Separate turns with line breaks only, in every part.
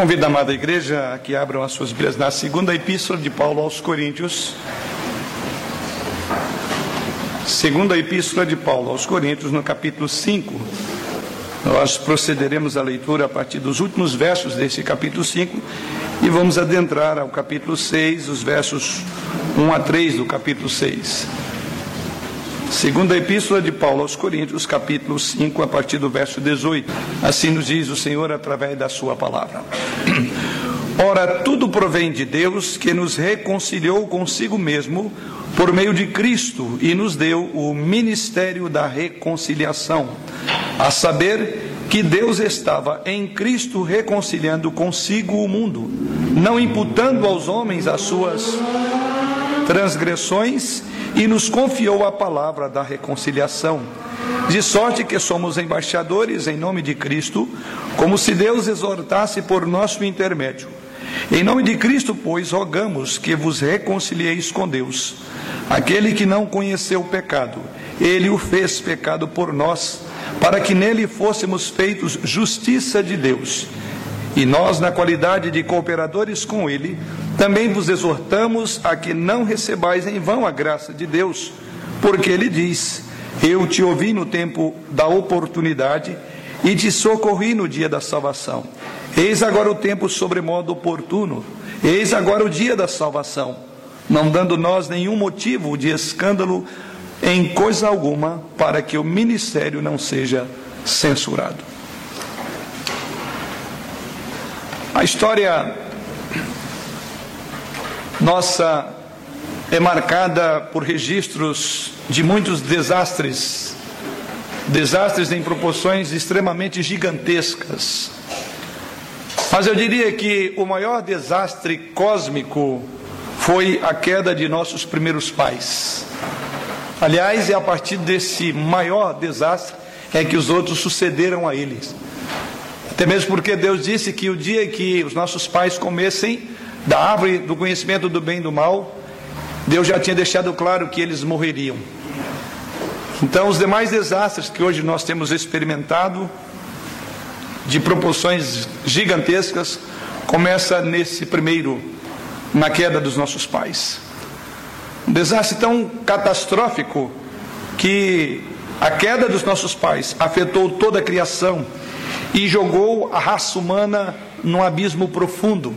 Convido a amada igreja a que abram as suas Bíblias na segunda epístola de Paulo aos Coríntios. Segunda epístola de Paulo aos Coríntios, no capítulo 5. Nós procederemos à leitura a partir dos últimos versos desse capítulo 5 e vamos adentrar ao capítulo 6, os versos 1 a 3 do capítulo 6. Segunda Epístola de Paulo aos Coríntios, capítulo 5, a partir do verso 18. Assim nos diz o Senhor através da sua palavra. Ora, tudo provém de Deus que nos reconciliou consigo mesmo por meio de Cristo e nos deu o ministério da reconciliação, a saber que Deus estava em Cristo reconciliando consigo o mundo, não imputando aos homens as suas transgressões e nos confiou a palavra da reconciliação. De sorte que somos embaixadores em nome de Cristo, como se Deus exortasse por nosso intermédio. Em nome de Cristo, pois, rogamos que vos reconcilieis com Deus. Aquele que não conheceu o pecado, ele o fez pecado por nós, para que nele fôssemos feitos justiça de Deus. E nós, na qualidade de cooperadores com ele, também vos exortamos a que não recebais em vão a graça de Deus, porque ele diz: Eu te ouvi no tempo da oportunidade e te socorri no dia da salvação. Eis agora o tempo sobremodo oportuno, eis agora o dia da salvação, não dando nós nenhum motivo de escândalo em coisa alguma, para que o ministério não seja censurado. A história nossa é marcada por registros de muitos desastres, desastres em proporções extremamente gigantescas. Mas eu diria que o maior desastre cósmico foi a queda de nossos primeiros pais. Aliás, é a partir desse maior desastre é que os outros sucederam a eles. Até mesmo porque Deus disse que o dia que os nossos pais comessem da árvore do conhecimento do bem e do mal, Deus já tinha deixado claro que eles morreriam. Então, os demais desastres que hoje nós temos experimentado, de proporções gigantescas, começa nesse primeiro, na queda dos nossos pais. Um desastre tão catastrófico que a queda dos nossos pais afetou toda a criação e jogou a raça humana num abismo profundo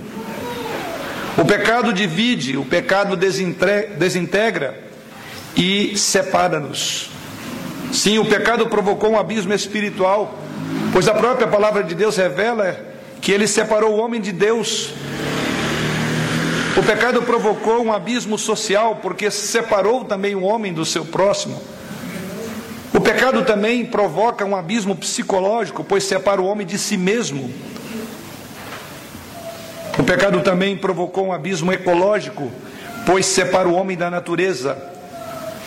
o pecado divide, o pecado desintegra e separa-nos. Sim, o pecado provocou um abismo espiritual, pois a própria palavra de Deus revela que ele separou o homem de Deus. O pecado provocou um abismo social, porque separou também o homem do seu próximo. O pecado também provoca um abismo psicológico, pois separa o homem de si mesmo. O pecado também provocou um abismo ecológico, pois separa o homem da natureza,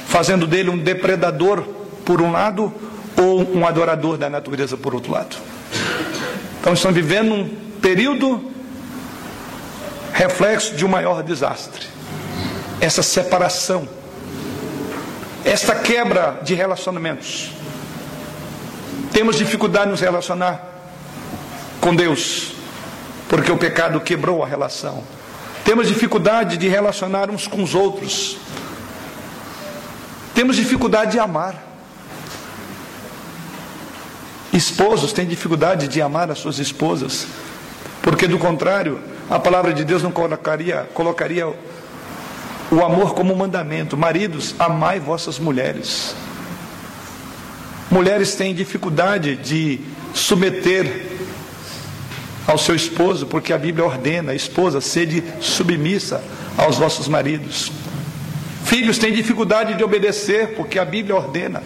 fazendo dele um depredador por um lado ou um adorador da natureza por outro lado. Então estamos vivendo um período reflexo de um maior desastre. Essa separação, esta quebra de relacionamentos. Temos dificuldade de nos relacionar com Deus porque o pecado quebrou a relação. Temos dificuldade de relacionar uns com os outros. Temos dificuldade de amar. Esposos têm dificuldade de amar as suas esposas, porque do contrário, a palavra de Deus não colocaria, colocaria o amor como mandamento. Maridos, amai vossas mulheres. Mulheres têm dificuldade de submeter ao seu esposo, porque a Bíblia ordena, a esposa, sede submissa aos vossos maridos. Filhos têm dificuldade de obedecer, porque a Bíblia ordena.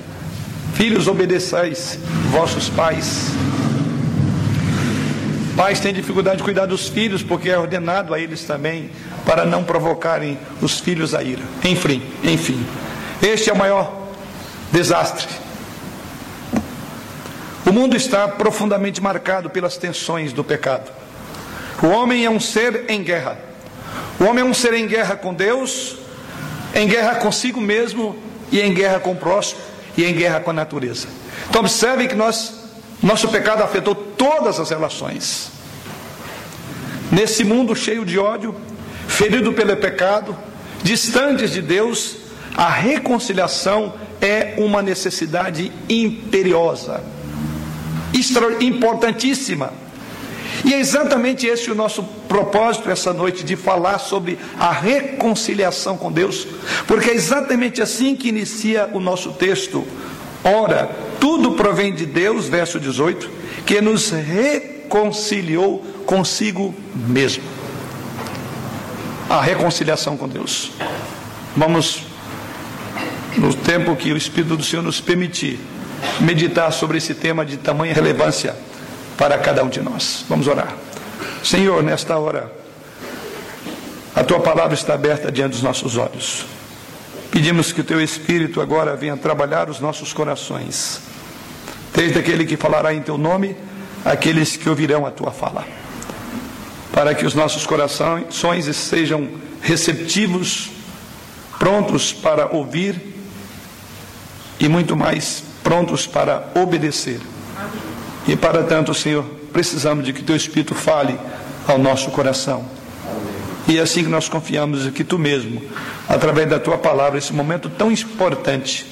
Filhos, obedeçais vossos pais. Pais têm dificuldade de cuidar dos filhos, porque é ordenado a eles também, para não provocarem os filhos a ira. Enfim, enfim. Este é o maior desastre o mundo está profundamente marcado pelas tensões do pecado. O homem é um ser em guerra. O homem é um ser em guerra com Deus, em guerra consigo mesmo e em guerra com o próximo e em guerra com a natureza. Então observe que nós, nosso pecado afetou todas as relações. Nesse mundo cheio de ódio, ferido pelo pecado, distantes de Deus, a reconciliação é uma necessidade imperiosa, importantíssima. E é exatamente esse o nosso propósito essa noite, de falar sobre a reconciliação com Deus, porque é exatamente assim que inicia o nosso texto. Ora, tudo provém de Deus, verso 18, que nos reconciliou consigo mesmo. A reconciliação com Deus. Vamos, no tempo que o Espírito do Senhor nos permitir, meditar sobre esse tema de tamanha relevância para cada um de nós. Vamos orar. Senhor, nesta hora, a tua palavra está aberta diante dos nossos olhos. Pedimos que o teu Espírito agora venha trabalhar os nossos corações, desde aquele que falará em teu nome, aqueles que ouvirão a tua fala, para que os nossos corações sejam receptivos, prontos para ouvir e muito mais prontos para obedecer. E para tanto, Senhor, precisamos de que Teu Espírito fale ao nosso coração. E é assim que nós confiamos que Tu mesmo, através da Tua palavra, esse momento tão importante,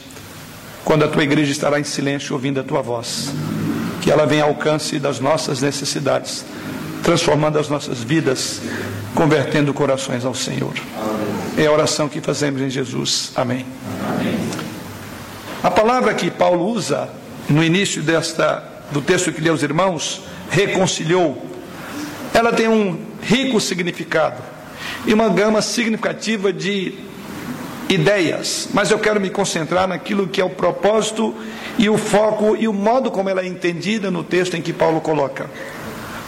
quando a Tua igreja estará em silêncio ouvindo a Tua voz, que ela venha ao alcance das nossas necessidades, transformando as nossas vidas, convertendo corações ao Senhor. É a oração que fazemos em Jesus. Amém. A palavra que Paulo usa no início desta do texto que lhe aos irmãos, reconciliou, ela tem um rico significado e uma gama significativa de ideias, mas eu quero me concentrar naquilo que é o propósito e o foco e o modo como ela é entendida no texto em que Paulo coloca.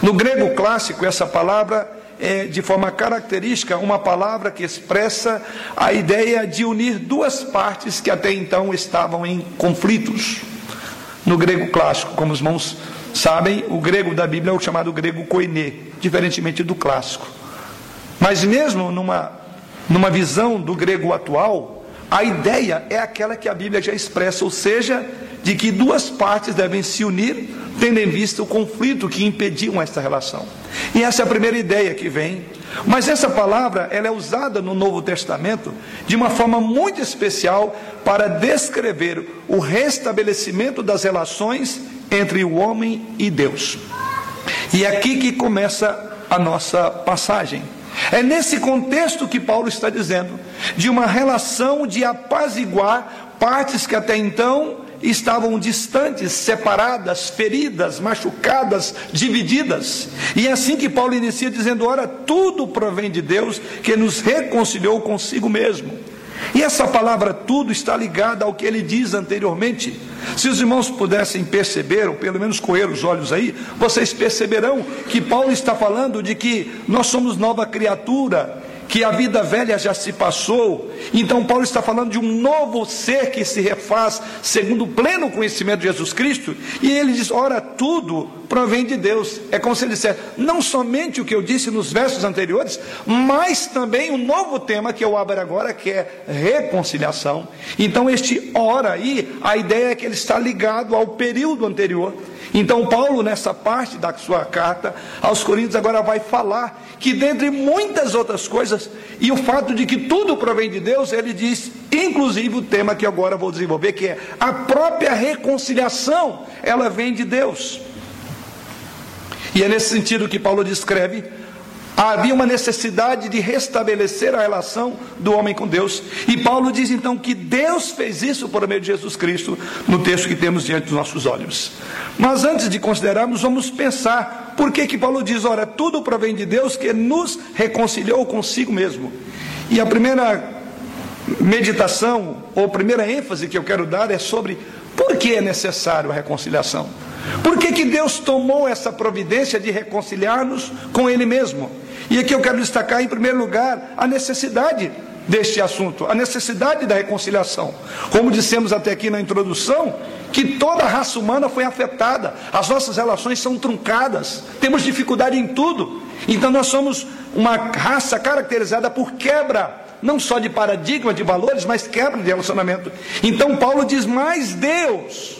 No grego clássico, essa palavra é, de forma característica, uma palavra que expressa a ideia de unir duas partes que até então estavam em conflitos no grego clássico. Como os irmãos sabem, o grego da Bíblia é o chamado grego koiné, diferentemente do clássico. Mas mesmo numa, numa visão do grego atual, a ideia é aquela que a Bíblia já expressa, ou seja, de que duas partes devem se unir, tendo em vista o conflito que impediam esta relação. E essa é a primeira ideia que vem. Mas essa palavra, ela é usada no Novo Testamento de uma forma muito especial para descrever o restabelecimento das relações entre o homem e Deus. E é aqui que começa a nossa passagem. É nesse contexto que Paulo está dizendo, de uma relação de apaziguar partes que até então estavam distantes, separadas, feridas, machucadas, divididas. E é assim que Paulo inicia dizendo: Ora, tudo provém de Deus que nos reconciliou consigo mesmo. E essa palavra tudo está ligada ao que ele diz anteriormente. Se os irmãos pudessem perceber, ou pelo menos correr os olhos aí, vocês perceberão que Paulo está falando de que nós somos nova criatura, que a vida velha já se passou. Então, Paulo está falando de um novo ser que se refaz segundo o pleno conhecimento de Jesus Cristo. E ele diz: ora, tudo provém de Deus. É como se ele dissesse, não somente o que eu disse nos versos anteriores, mas também o novo tema que eu abro agora, que é reconciliação. Então, este ora aí, a ideia é que ele está ligado ao período anterior. Então, Paulo, nessa parte da sua carta aos Coríntios, agora vai falar que, dentre muitas outras coisas, e o fato de que tudo provém de Deus, ele diz, inclusive o tema que agora vou desenvolver, que é a própria reconciliação, ela vem de Deus. E é nesse sentido que Paulo descreve Havia uma necessidade de restabelecer a relação do homem com Deus. E Paulo diz então que Deus fez isso por meio de Jesus Cristo, no texto que temos diante dos nossos olhos. Mas antes de considerarmos, vamos pensar por que, que Paulo diz: ora, tudo provém de Deus que nos reconciliou consigo mesmo. E a primeira meditação, ou primeira ênfase que eu quero dar é sobre por que é necessário a reconciliação. Por que, que Deus tomou essa providência de reconciliar-nos com Ele mesmo? E aqui eu quero destacar, em primeiro lugar, a necessidade deste assunto, a necessidade da reconciliação. Como dissemos até aqui na introdução, que toda a raça humana foi afetada, as nossas relações são truncadas, temos dificuldade em tudo. Então nós somos uma raça caracterizada por quebra, não só de paradigma, de valores, mas quebra de relacionamento. Então Paulo diz: mais Deus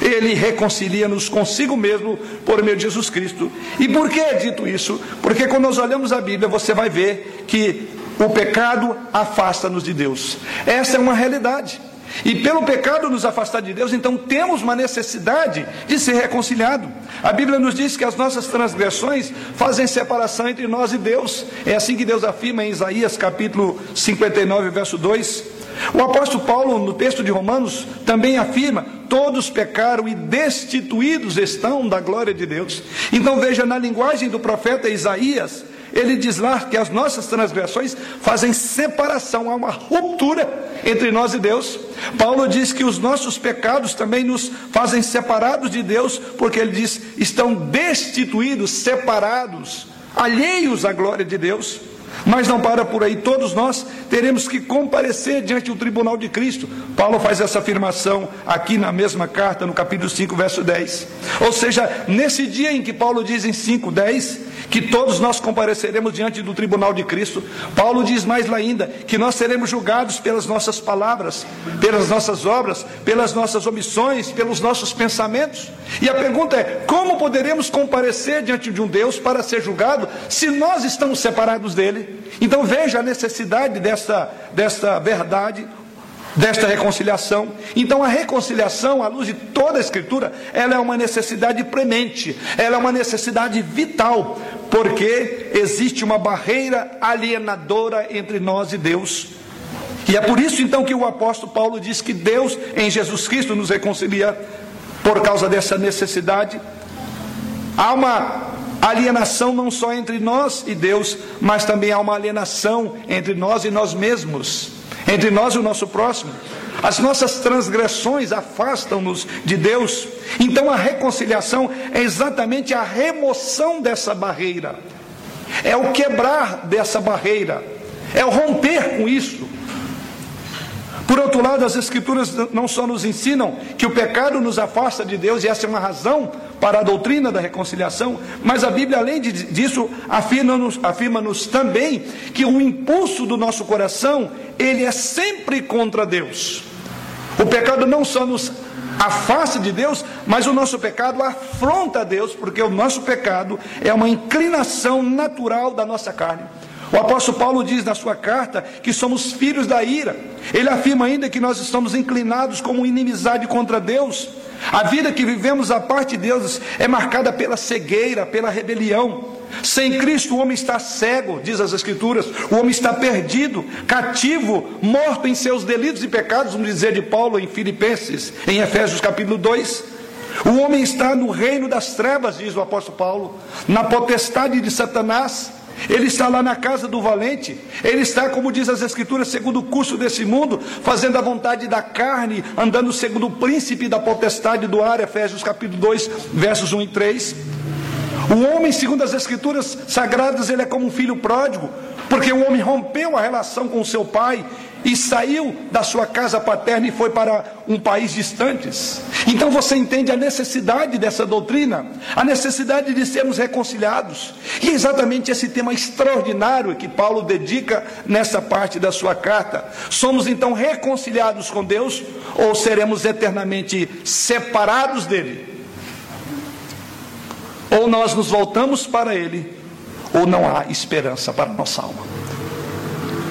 Ele reconcilia-nos consigo mesmo por meio de Jesus Cristo. E por que é dito isso? Porque quando nós olhamos a Bíblia, você vai ver que o pecado afasta-nos de Deus. Essa é uma realidade. E pelo pecado nos afastar de Deus, então temos uma necessidade de ser reconciliado. A Bíblia nos diz que as nossas transgressões fazem separação entre nós e Deus. É assim que Deus afirma em Isaías capítulo 59, verso 2. O apóstolo Paulo, no texto de Romanos, também afirma: todos pecaram e destituídos estão da glória de Deus. Então veja, na linguagem do profeta Isaías, ele diz lá que as nossas transgressões fazem separação, há uma ruptura entre nós e Deus. Paulo diz que os nossos pecados também nos fazem separados de Deus, porque ele diz: estão destituídos, separados, alheios à glória de Deus. Mas não para por aí, todos nós teremos que comparecer diante do tribunal de Cristo. Paulo faz essa afirmação aqui na mesma carta, no capítulo 5, verso 10. Ou seja, nesse dia em que Paulo diz em 5, 10, que todos nós compareceremos diante do tribunal de Cristo. Paulo diz mais ainda que nós seremos julgados pelas nossas palavras, pelas nossas obras, pelas nossas omissões, pelos nossos pensamentos. E a pergunta é: como poderemos comparecer diante de um Deus para ser julgado se nós estamos separados dele? Então veja a necessidade dessa, dessa verdade desta reconciliação. Então a reconciliação, à luz de toda a escritura, ela é uma necessidade premente, ela é uma necessidade vital, porque existe uma barreira alienadora entre nós e Deus. E é por isso então que o apóstolo Paulo diz que Deus em Jesus Cristo nos reconcilia por causa dessa necessidade. Há uma alienação não só entre nós e Deus, mas também há uma alienação entre nós e nós mesmos, entre nós e o nosso próximo. As nossas transgressões afastam-nos de Deus. Então a reconciliação é exatamente a remoção dessa barreira, é o quebrar dessa barreira, é o romper com isso. Por outro lado, as Escrituras não só nos ensinam que o pecado nos afasta de Deus, e essa é uma razão para a doutrina da reconciliação, mas a Bíblia, além disso, afirma-nos afirma também que o impulso do nosso coração, ele é sempre contra Deus. O pecado não só nos afasta de Deus, mas o nosso pecado afronta a Deus, porque o nosso pecado é uma inclinação natural da nossa carne. O apóstolo Paulo diz na sua carta que somos filhos da ira. Ele afirma ainda que nós estamos inclinados como inimizade contra Deus. A vida que vivemos à parte de Deus é marcada pela cegueira, pela rebelião. Sem Cristo o homem está cego, diz as Escrituras, o homem está perdido, cativo, morto em seus delitos e pecados, vamos dizer de Paulo em Filipenses, em Efésios capítulo 2. O homem está no reino das trevas, diz o apóstolo Paulo, na potestade de Satanás. Ele está lá na casa do valente, ele está, como diz as Escrituras, segundo o curso desse mundo, fazendo a vontade da carne, andando segundo o príncipe da potestade do ar, Efésios capítulo 2, versos 1 e 3. O homem, segundo as Escrituras sagradas, ele é como um filho pródigo, porque o homem rompeu a relação com seu pai e saiu da sua casa paterna e foi para um país distante. Então você entende a necessidade dessa doutrina, a necessidade de sermos reconciliados. E é exatamente esse tema extraordinário que Paulo dedica nessa parte da sua carta. Somos então reconciliados com Deus ou seremos eternamente separados dele? Ou nós nos voltamos para ele, ou não há esperança para nossa alma.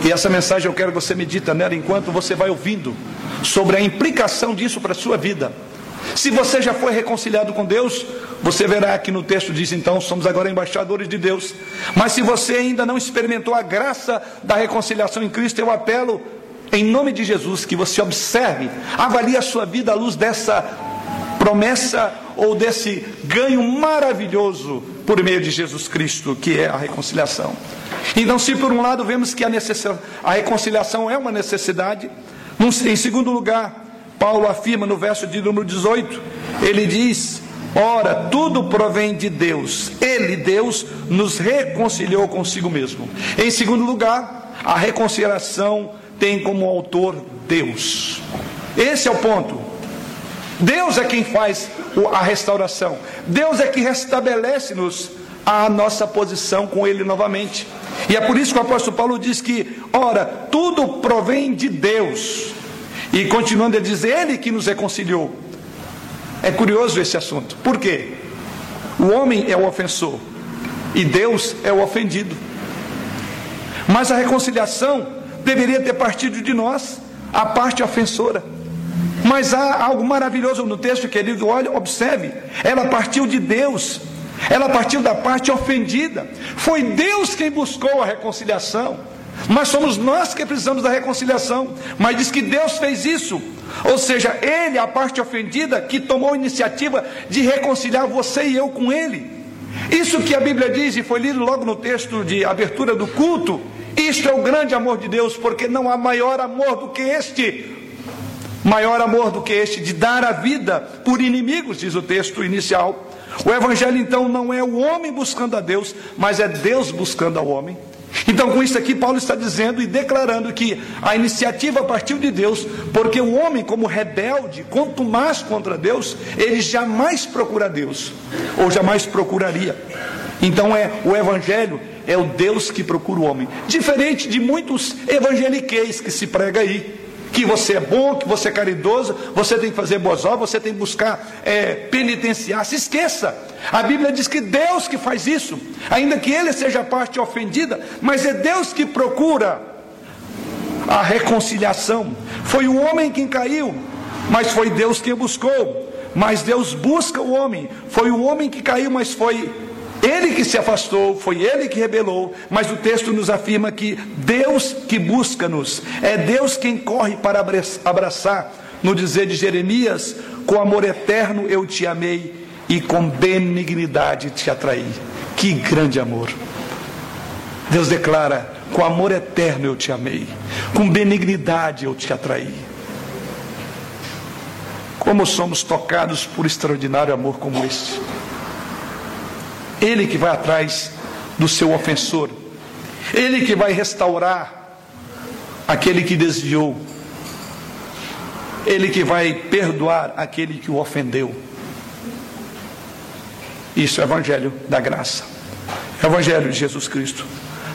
E essa mensagem eu quero que você medita nela enquanto você vai ouvindo sobre a implicação disso para a sua vida. Se você já foi reconciliado com Deus, você verá que no texto diz então, somos agora embaixadores de Deus. Mas se você ainda não experimentou a graça da reconciliação em Cristo, eu apelo em nome de Jesus que você observe, avalie a sua vida à luz dessa promessa ou desse ganho maravilhoso por meio de Jesus Cristo, que é a reconciliação. Então, se por um lado vemos que a, a reconciliação é uma necessidade, em segundo lugar, Paulo afirma no verso de número 18, ele diz: Ora, tudo provém de Deus, Ele, Deus, nos reconciliou consigo mesmo. Em segundo lugar, a reconciliação tem como autor Deus. Esse é o ponto. Deus é quem faz a restauração, Deus é que restabelece-nos a nossa posição com Ele novamente. E é por isso que o apóstolo Paulo diz que, ora, tudo provém de Deus. E continuando a dizer, Ele que nos reconciliou. É curioso esse assunto. Por quê? O homem é o ofensor e Deus é o ofendido. Mas a reconciliação deveria ter partido de nós, a parte ofensora. Mas há algo maravilhoso no texto, querido. Olha, observe. Ela partiu de Deus. Ela partiu da parte ofendida. Foi Deus quem buscou a reconciliação. Mas somos nós que precisamos da reconciliação. Mas diz que Deus fez isso. Ou seja, Ele, a parte ofendida, que tomou a iniciativa de reconciliar você e eu com Ele. Isso que a Bíblia diz, e foi lido logo no texto de abertura do culto. Isto é o grande amor de Deus, porque não há maior amor do que este. Maior amor do que este de dar a vida por inimigos, diz o texto inicial. O Evangelho então não é o homem buscando a Deus, mas é Deus buscando ao homem. Então, com isso aqui, Paulo está dizendo e declarando que a iniciativa partiu de Deus, porque o homem, como rebelde, quanto mais contra Deus, ele jamais procura Deus, ou jamais procuraria. Então, é o Evangelho é o Deus que procura o homem, diferente de muitos evangeliqueis que se prega aí que você é bom, que você é caridoso, você tem que fazer boas obras, você tem que buscar é, penitenciar. Se esqueça. A Bíblia diz que Deus que faz isso, ainda que ele seja a parte ofendida, mas é Deus que procura a reconciliação. Foi o homem quem caiu, mas foi Deus quem buscou. Mas Deus busca o homem. Foi o homem que caiu, mas foi ele que se afastou, foi ele que rebelou, mas o texto nos afirma que Deus que busca-nos, é Deus quem corre para abraçar, no dizer de Jeremias: com amor eterno eu te amei e com benignidade te atraí. Que grande amor! Deus declara: com amor eterno eu te amei, com benignidade eu te atraí. Como somos tocados por extraordinário amor como este. Ele que vai atrás do seu ofensor. Ele que vai restaurar aquele que desviou. Ele que vai perdoar aquele que o ofendeu. Isso é o Evangelho da graça. É o Evangelho de Jesus Cristo.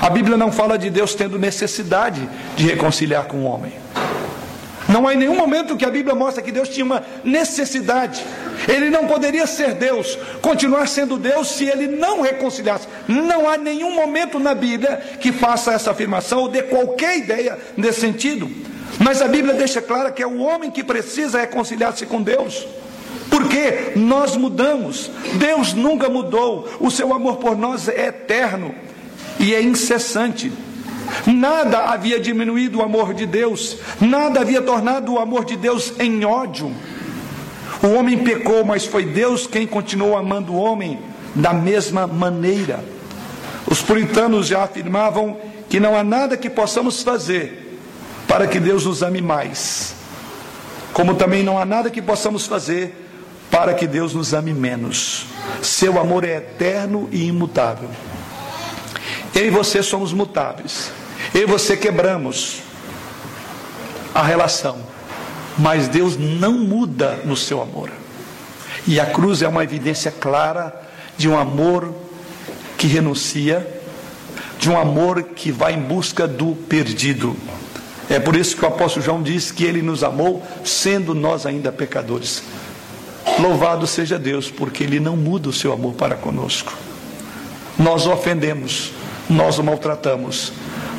A Bíblia não fala de Deus tendo necessidade de reconciliar com o homem. Não há em nenhum momento que a Bíblia mostra que Deus tinha uma necessidade. Ele não poderia ser Deus, continuar sendo Deus, se ele não reconciliasse. Não há nenhum momento na Bíblia que faça essa afirmação ou dê qualquer ideia nesse sentido. Mas a Bíblia deixa clara que é o homem que precisa reconciliar-se com Deus. Porque nós mudamos, Deus nunca mudou, o seu amor por nós é eterno e é incessante. Nada havia diminuído o amor de Deus, nada havia tornado o amor de Deus em ódio. O homem pecou, mas foi Deus quem continuou amando o homem da mesma maneira. Os puritanos já afirmavam que não há nada que possamos fazer para que Deus nos ame mais, como também não há nada que possamos fazer para que Deus nos ame menos. Seu amor é eterno e imutável. Eu e você somos mutáveis. Eu e você quebramos a relação. Mas Deus não muda no seu amor. E a cruz é uma evidência clara de um amor que renuncia, de um amor que vai em busca do perdido. É por isso que o apóstolo João diz que ele nos amou, sendo nós ainda pecadores. Louvado seja Deus, porque ele não muda o seu amor para conosco. Nós o ofendemos, nós o maltratamos,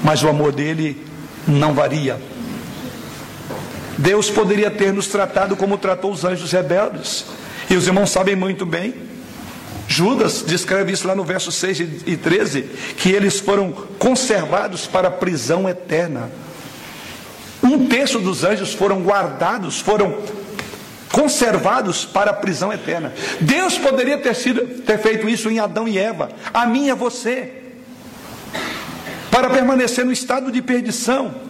mas o amor dele não varia. Deus poderia ter nos tratado como tratou os anjos rebeldes, e os irmãos sabem muito bem. Judas descreve isso lá no verso 6 e 13, que eles foram conservados para a prisão eterna. Um terço dos anjos foram guardados, foram conservados para a prisão eterna. Deus poderia ter, sido, ter feito isso em Adão e Eva, a mim e a você para permanecer no estado de perdição.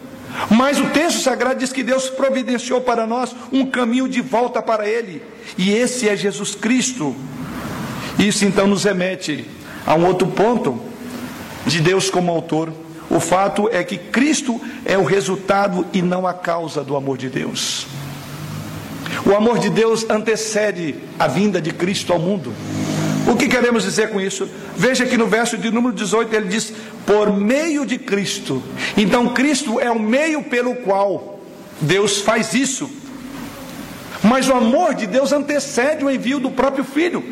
Mas o texto sagrado diz que Deus providenciou para nós um caminho de volta para Ele, e esse é Jesus Cristo. Isso então nos remete a um outro ponto de Deus como autor. O fato é que Cristo é o resultado e não a causa do amor de Deus. O amor de Deus antecede a vinda de Cristo ao mundo. O que queremos dizer com isso? Veja que no verso de número 18 ele diz: por meio de Cristo. Então, Cristo é o meio pelo qual Deus faz isso. Mas o amor de Deus antecede o envio do próprio Filho.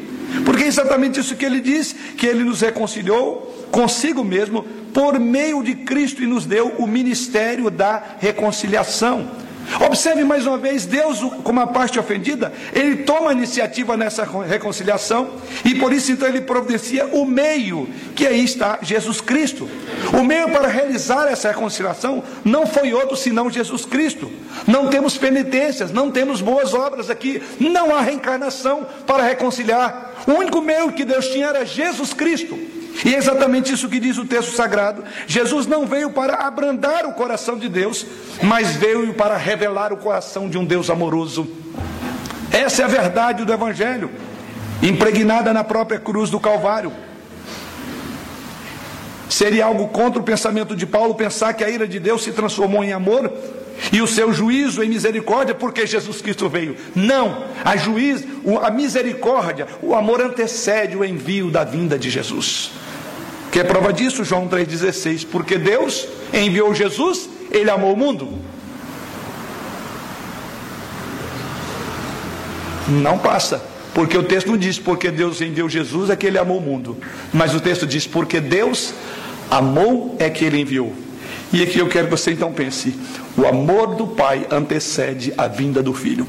Porque é exatamente isso que ele diz: que ele nos reconciliou consigo mesmo por meio de Cristo e nos deu o ministério da reconciliação. Observe mais uma vez, Deus, como a parte ofendida, ele toma a iniciativa nessa reconciliação e por isso então ele providencia o meio, que aí está Jesus Cristo. O meio para realizar essa reconciliação não foi outro senão Jesus Cristo. Não temos penitências, não temos boas obras aqui, não há reencarnação para reconciliar. O único meio que Deus tinha era Jesus Cristo. E é exatamente isso que diz o texto sagrado. Jesus não veio para abrandar o coração de Deus, mas veio para revelar o coração de um Deus amoroso. Essa é a verdade do Evangelho, impregnada na própria cruz do Calvário. Seria algo contra o pensamento de Paulo pensar que a ira de Deus se transformou em amor e o seu juízo em misericórdia porque Jesus Cristo veio. Não, a juiz, a misericórdia, o amor antecede o envio da vinda de Jesus. Que é prova disso, João 3,16, porque Deus enviou Jesus, ele amou o mundo. Não passa, porque o texto não diz porque Deus enviou Jesus é que ele amou o mundo, mas o texto diz porque Deus amou é que ele enviou. E aqui eu quero que você então pense: o amor do Pai antecede a vinda do Filho.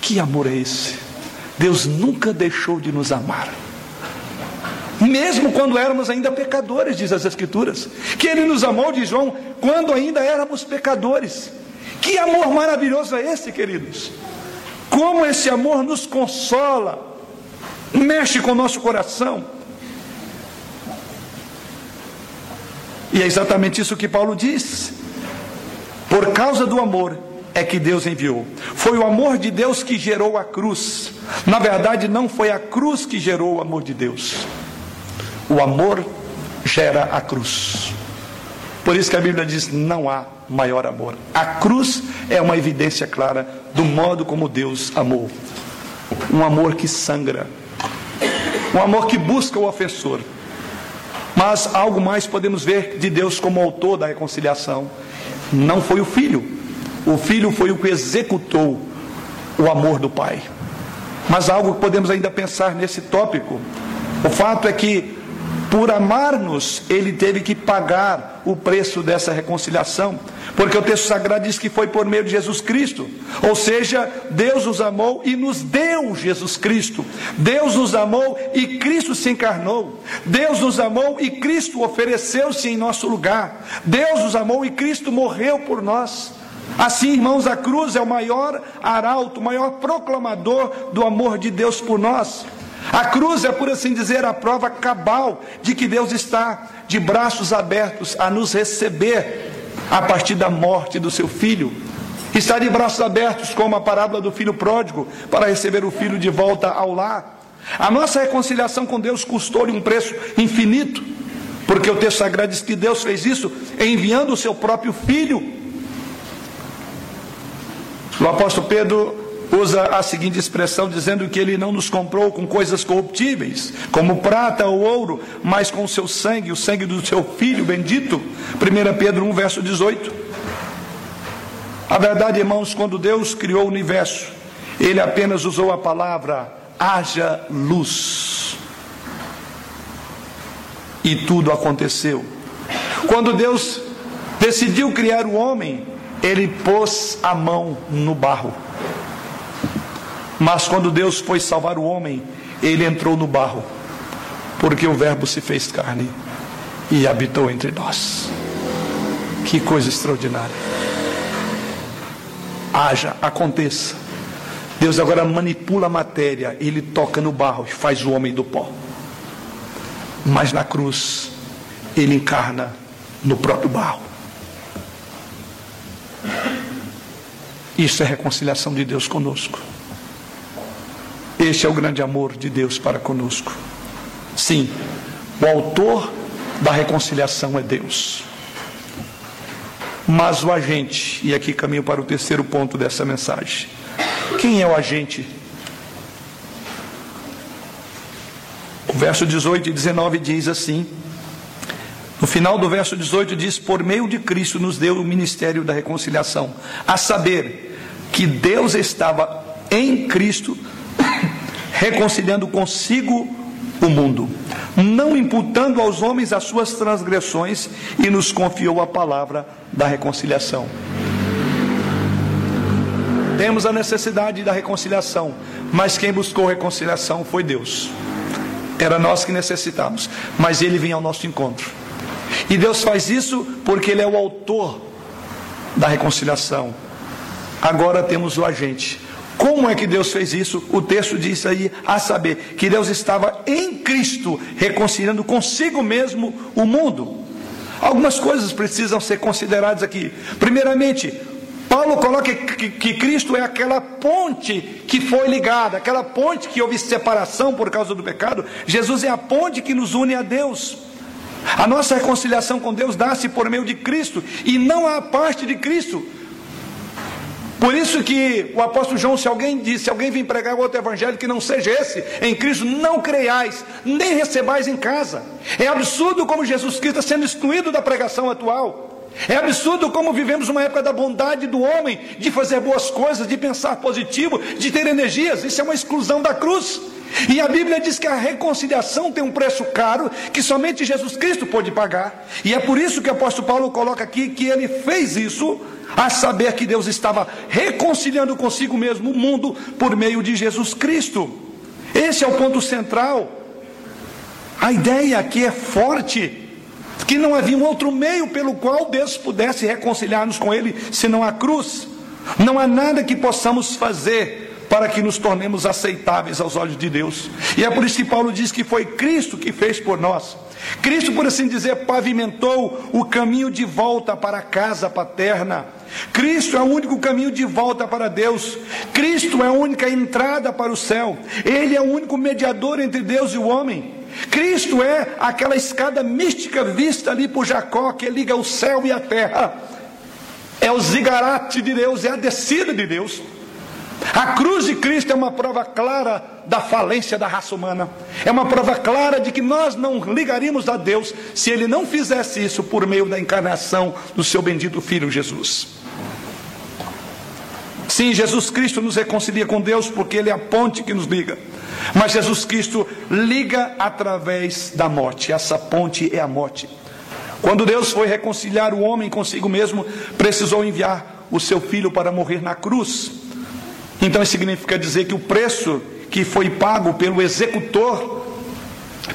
Que amor é esse? Deus nunca deixou de nos amar mesmo quando éramos ainda pecadores, diz as Escrituras. Que Ele nos amou, diz João, quando ainda éramos pecadores. Que amor maravilhoso é esse, queridos? Como esse amor nos consola, mexe com o nosso coração. E é exatamente isso que Paulo diz. Por causa do amor é que Deus enviou. Foi o amor de Deus que gerou a cruz. Na verdade, não foi a cruz que gerou o amor de Deus. O amor gera a cruz. Por isso que a Bíblia diz: não há maior amor. A cruz é uma evidência clara do modo como Deus amou. Um amor que sangra, um amor que busca o ofensor. Mas algo mais podemos ver de Deus como autor da reconciliação. Não foi o filho, o filho foi o que executou o amor do pai. Mas algo que podemos ainda pensar nesse tópico. O fato é que por amar-nos, ele teve que pagar o preço dessa reconciliação, porque o texto sagrado diz que foi por meio de Jesus Cristo, ou seja, Deus nos amou e nos deu Jesus Cristo, Deus nos amou e Cristo se encarnou, Deus nos amou e Cristo ofereceu-se em nosso lugar, Deus nos amou e Cristo morreu por nós. Assim, irmãos, a cruz é o maior arauto, o maior proclamador do amor de Deus por nós. A cruz é, por assim dizer, a prova cabal de que Deus está de braços abertos a nos receber a partir da morte do seu filho. Está de braços abertos, como a parábola do filho pródigo, para receber o filho de volta ao lar. A nossa reconciliação com Deus custou-lhe um preço infinito, porque o texto sagrado diz que Deus fez isso enviando o seu próprio filho. O apóstolo Pedro usa a seguinte expressão, dizendo que ele não nos comprou com coisas corruptíveis, como prata ou ouro, mas com o seu sangue, o sangue do seu filho bendito. 1 Pedro 1, verso 18. A verdade, irmãos, quando Deus criou o universo, ele apenas usou a palavra haja luz. E tudo aconteceu. Quando Deus decidiu criar o homem, ele pôs a mão no barro. Mas quando Deus foi salvar o homem, ele entrou no barro, porque o Verbo se fez carne e habitou entre nós. Que coisa extraordinária. Haja, aconteça. Deus agora manipula a matéria, ele toca no barro e faz o homem do pó. Mas na cruz, ele encarna no próprio barro. Isso é reconciliação de Deus conosco. Este é o grande amor de Deus para conosco. Sim, o autor da reconciliação é Deus. Mas o agente, e aqui caminho para o terceiro ponto dessa mensagem. Quem é o agente? O verso 18 e 19 diz assim: No final do verso 18 diz: Por meio de Cristo nos deu o ministério da reconciliação, a saber que Deus estava em Cristo reconciliando consigo o mundo, não imputando aos homens as suas transgressões, e nos confiou a palavra da reconciliação. Temos a necessidade da reconciliação, mas quem buscou reconciliação foi Deus. Era nós que necessitávamos, mas Ele vinha ao nosso encontro. E Deus faz isso porque Ele é o autor da reconciliação. Agora temos o agente. Como é que Deus fez isso? O texto diz aí, a saber, que Deus estava em Cristo reconciliando consigo mesmo o mundo. Algumas coisas precisam ser consideradas aqui. Primeiramente, Paulo coloca que, que, Cristo é aquela ponte que foi ligada, aquela ponte que houve separação por causa do pecado. Jesus é a ponte que nos une a Deus. A nossa reconciliação com Deus dá-se por meio de Cristo e não a parte de Cristo. Por isso que o apóstolo João, se alguém disse, se alguém vir pregar outro evangelho que não seja esse, em Cristo, não creiais, nem recebais em casa. É absurdo como Jesus Cristo está sendo excluído da pregação atual. É absurdo como vivemos uma época da bondade do homem, de fazer boas coisas, de pensar positivo, de ter energias. Isso é uma exclusão da cruz. E a Bíblia diz que a reconciliação tem um preço caro que somente Jesus Cristo pode pagar. E é por isso que o apóstolo Paulo coloca aqui que ele fez isso a saber que Deus estava reconciliando consigo mesmo o mundo por meio de Jesus Cristo. Esse é o ponto central. A ideia aqui é forte, que não havia um outro meio pelo qual Deus pudesse reconciliar-nos com Ele, senão a cruz. Não há nada que possamos fazer para que nos tornemos aceitáveis aos olhos de Deus. E é por isso que Paulo diz que foi Cristo que fez por nós. Cristo, por assim dizer, pavimentou o caminho de volta para a casa paterna. Cristo é o único caminho de volta para Deus. Cristo é a única entrada para o céu. Ele é o único mediador entre Deus e o homem. Cristo é aquela escada mística vista ali por Jacó que liga o céu e a terra. É o zigarate de Deus, é a descida de Deus. A cruz de Cristo é uma prova clara da falência da raça humana. É uma prova clara de que nós não ligaríamos a Deus se Ele não fizesse isso por meio da encarnação do seu bendito Filho Jesus. Sim, Jesus Cristo nos reconcilia com Deus porque Ele é a ponte que nos liga. Mas Jesus Cristo liga através da morte. Essa ponte é a morte. Quando Deus foi reconciliar o homem consigo mesmo, precisou enviar o seu filho para morrer na cruz. Então isso significa dizer que o preço que foi pago pelo executor,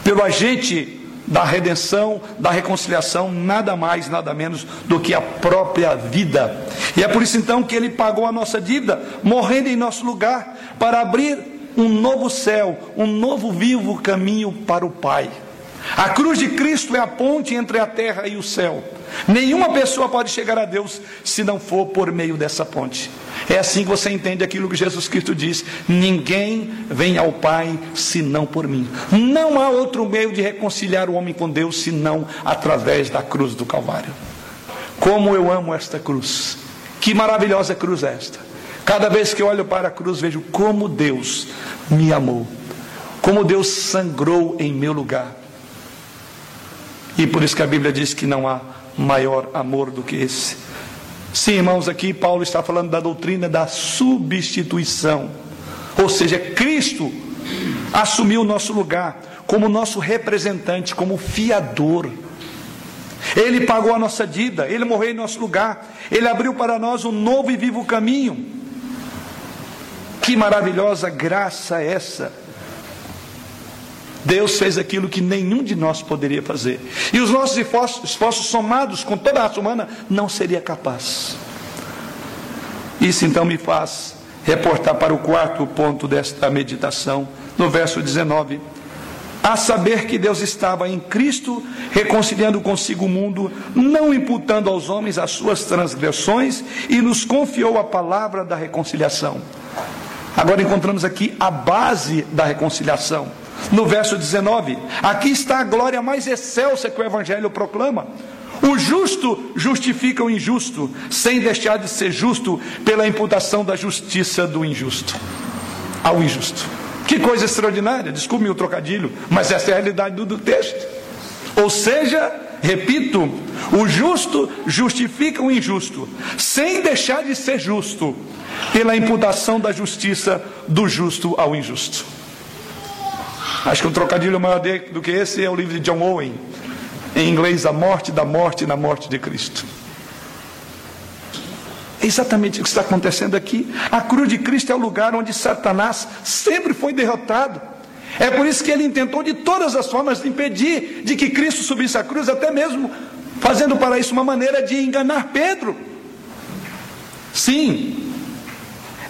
pelo agente da redenção, da reconciliação, nada mais, nada menos do que a própria vida. E é por isso então que ele pagou a nossa dívida, morrendo em nosso lugar, para abrir um novo céu, um novo vivo caminho para o Pai. A cruz de Cristo é a ponte entre a terra e o céu. Nenhuma pessoa pode chegar a Deus se não for por meio dessa ponte. É assim que você entende aquilo que Jesus Cristo diz: ninguém vem ao Pai senão por mim. Não há outro meio de reconciliar o homem com Deus senão através da cruz do Calvário. Como eu amo esta cruz! Que maravilhosa cruz é esta! Cada vez que olho para a cruz, vejo como Deus me amou, como Deus sangrou em meu lugar. E por isso que a Bíblia diz que não há maior amor do que esse. Sim, irmãos, aqui Paulo está falando da doutrina da substituição. Ou seja, Cristo assumiu o nosso lugar como nosso representante, como fiador. Ele pagou a nossa dívida, ele morreu em nosso lugar, ele abriu para nós um novo e vivo caminho. Que maravilhosa graça essa! Deus fez aquilo que nenhum de nós poderia fazer. E os nossos esforços, esforços somados com toda a raça humana não seria capaz. Isso então me faz reportar para o quarto ponto desta meditação, no verso 19. A saber que Deus estava em Cristo, reconciliando consigo o mundo, não imputando aos homens as suas transgressões, e nos confiou a palavra da reconciliação. Agora encontramos aqui a base da reconciliação. No verso 19, aqui está a glória mais excelsa que o Evangelho proclama. O justo justifica o injusto, sem deixar de ser justo pela imputação da justiça do injusto ao injusto. Que coisa extraordinária, desculpe o trocadilho, mas essa é a realidade do, do texto. Ou seja, repito, o justo justifica o injusto, sem deixar de ser justo, pela imputação da justiça do justo ao injusto. Acho que um trocadilho maior do que esse é o livro de John Owen, em inglês, A Morte da Morte na Morte de Cristo. É exatamente o que está acontecendo aqui. A cruz de Cristo é o lugar onde Satanás sempre foi derrotado. É por isso que ele intentou de todas as formas impedir de que Cristo subisse à cruz, até mesmo fazendo para isso uma maneira de enganar Pedro. Sim,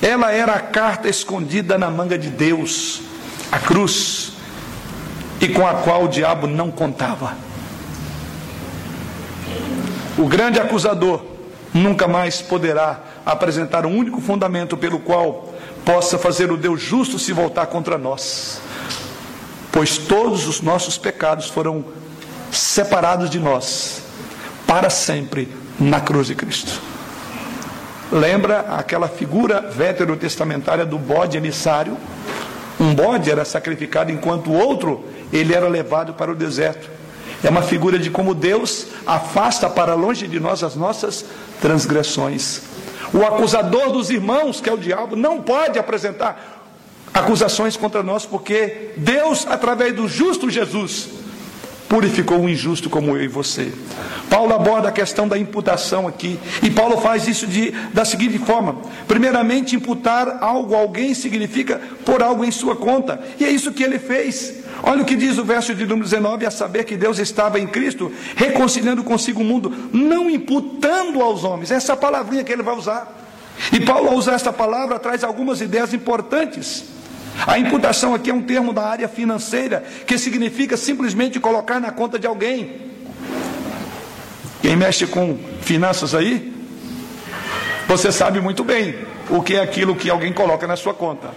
ela era a carta escondida na manga de Deus, a cruz, e com a qual o diabo não contava. O grande acusador nunca mais poderá apresentar um único fundamento pelo qual possa fazer o Deus justo se voltar contra nós, pois todos os nossos pecados foram separados de nós para sempre na cruz de Cristo. Lembra aquela figura veterotestamentária do bode emissário? Um bode era sacrificado enquanto o outro ele era levado para o deserto. É uma figura de como Deus afasta para longe de nós as nossas transgressões. O acusador dos irmãos, que é o diabo, não pode apresentar acusações contra nós, porque Deus, através do justo Jesus, purificou um injusto como eu e você. Paulo aborda a questão da imputação aqui, e Paulo faz isso de, da seguinte forma: primeiramente, imputar algo a alguém significa pôr algo em sua conta, e é isso que ele fez. Olha o que diz o verso de número 19: a saber que Deus estava em Cristo, reconciliando consigo o mundo, não imputando aos homens, essa palavrinha que ele vai usar. E Paulo, ao usar essa palavra, traz algumas ideias importantes. A imputação aqui é um termo da área financeira, que significa simplesmente colocar na conta de alguém. Quem mexe com finanças aí, você sabe muito bem o que é aquilo que alguém coloca na sua conta.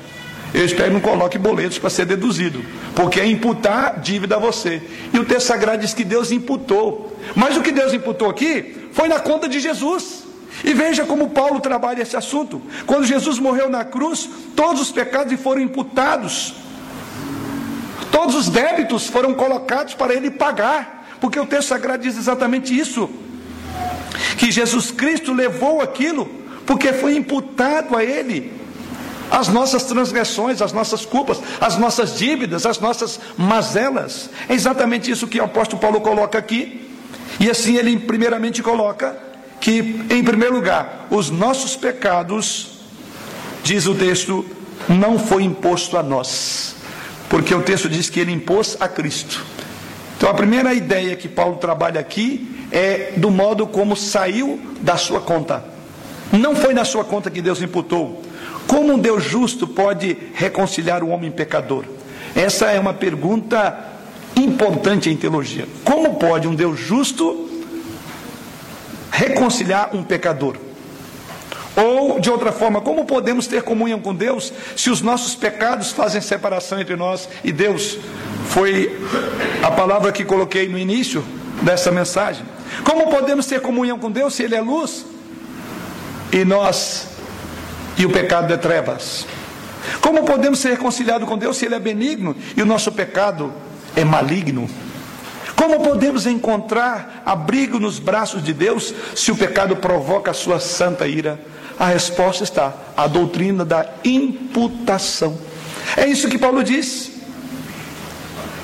Eu espero que não coloque boletos para ser deduzido, porque é imputar dívida a você. E o texto sagrado diz que Deus imputou. Mas o que Deus imputou aqui foi na conta de Jesus. E veja como Paulo trabalha esse assunto. Quando Jesus morreu na cruz, todos os pecados lhe foram imputados. Todos os débitos foram colocados para ele pagar. Porque o texto sagrado diz exatamente isso. Que Jesus Cristo levou aquilo, porque foi imputado a ele as nossas transgressões, as nossas culpas, as nossas dívidas, as nossas mazelas. É exatamente isso que o apóstolo Paulo coloca aqui. E assim ele primeiramente coloca que, em primeiro lugar, os nossos pecados, diz o texto, não foi imposto a nós, porque o texto diz que ele impôs a Cristo. Então a primeira ideia que Paulo trabalha aqui é do modo como saiu da sua conta. Não foi na sua conta que Deus imputou. Como um Deus justo pode reconciliar o homem pecador? Essa é uma pergunta importante em teologia. Como pode um Deus justo reconciliar um pecador? Ou, de outra forma, como podemos ter comunhão com Deus se os nossos pecados fazem separação entre nós e Deus? Foi a palavra que coloquei no início dessa mensagem. Como podemos ter comunhão com Deus se Ele é luz e nós e o pecado é trevas? Como podemos ser reconciliados com Deus se Ele é benigno e o nosso pecado é maligno? Como podemos encontrar abrigo nos braços de Deus se o pecado provoca a sua santa ira? A resposta está: a doutrina da imputação. É isso que Paulo diz.